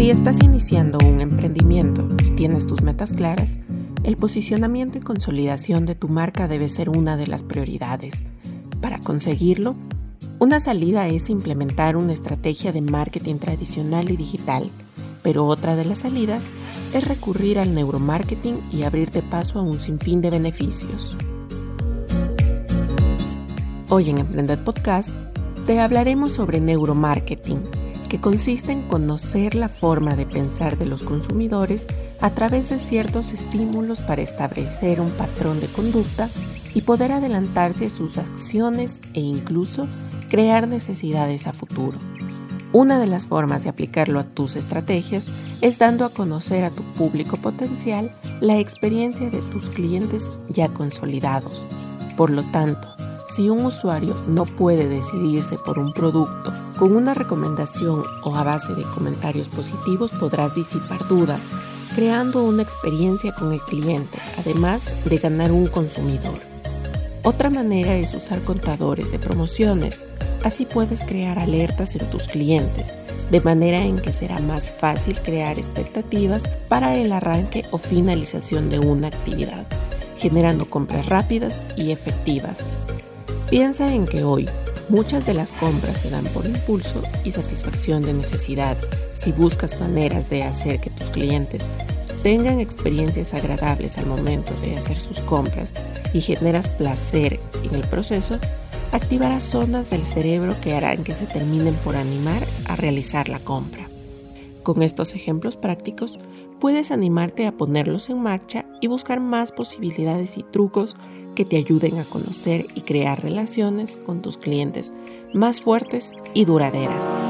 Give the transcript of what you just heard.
Si estás iniciando un emprendimiento y tienes tus metas claras, el posicionamiento y consolidación de tu marca debe ser una de las prioridades. Para conseguirlo, una salida es implementar una estrategia de marketing tradicional y digital, pero otra de las salidas es recurrir al neuromarketing y abrirte paso a un sinfín de beneficios. Hoy en Emprended Podcast te hablaremos sobre neuromarketing, que consiste en conocer la forma de pensar de los consumidores a través de ciertos estímulos para establecer un patrón de conducta y poder adelantarse sus acciones e incluso crear necesidades a futuro. Una de las formas de aplicarlo a tus estrategias es dando a conocer a tu público potencial la experiencia de tus clientes ya consolidados. Por lo tanto, si un usuario no puede decidirse por un producto con una recomendación o a base de comentarios positivos, podrás disipar dudas, creando una experiencia con el cliente, además de ganar un consumidor. Otra manera es usar contadores de promociones. Así puedes crear alertas en tus clientes, de manera en que será más fácil crear expectativas para el arranque o finalización de una actividad, generando compras rápidas y efectivas. Piensa en que hoy muchas de las compras se dan por impulso y satisfacción de necesidad. Si buscas maneras de hacer que tus clientes tengan experiencias agradables al momento de hacer sus compras y generas placer en el proceso, activarás zonas del cerebro que harán que se terminen por animar a realizar la compra. Con estos ejemplos prácticos, puedes animarte a ponerlos en marcha y buscar más posibilidades y trucos que te ayuden a conocer y crear relaciones con tus clientes más fuertes y duraderas.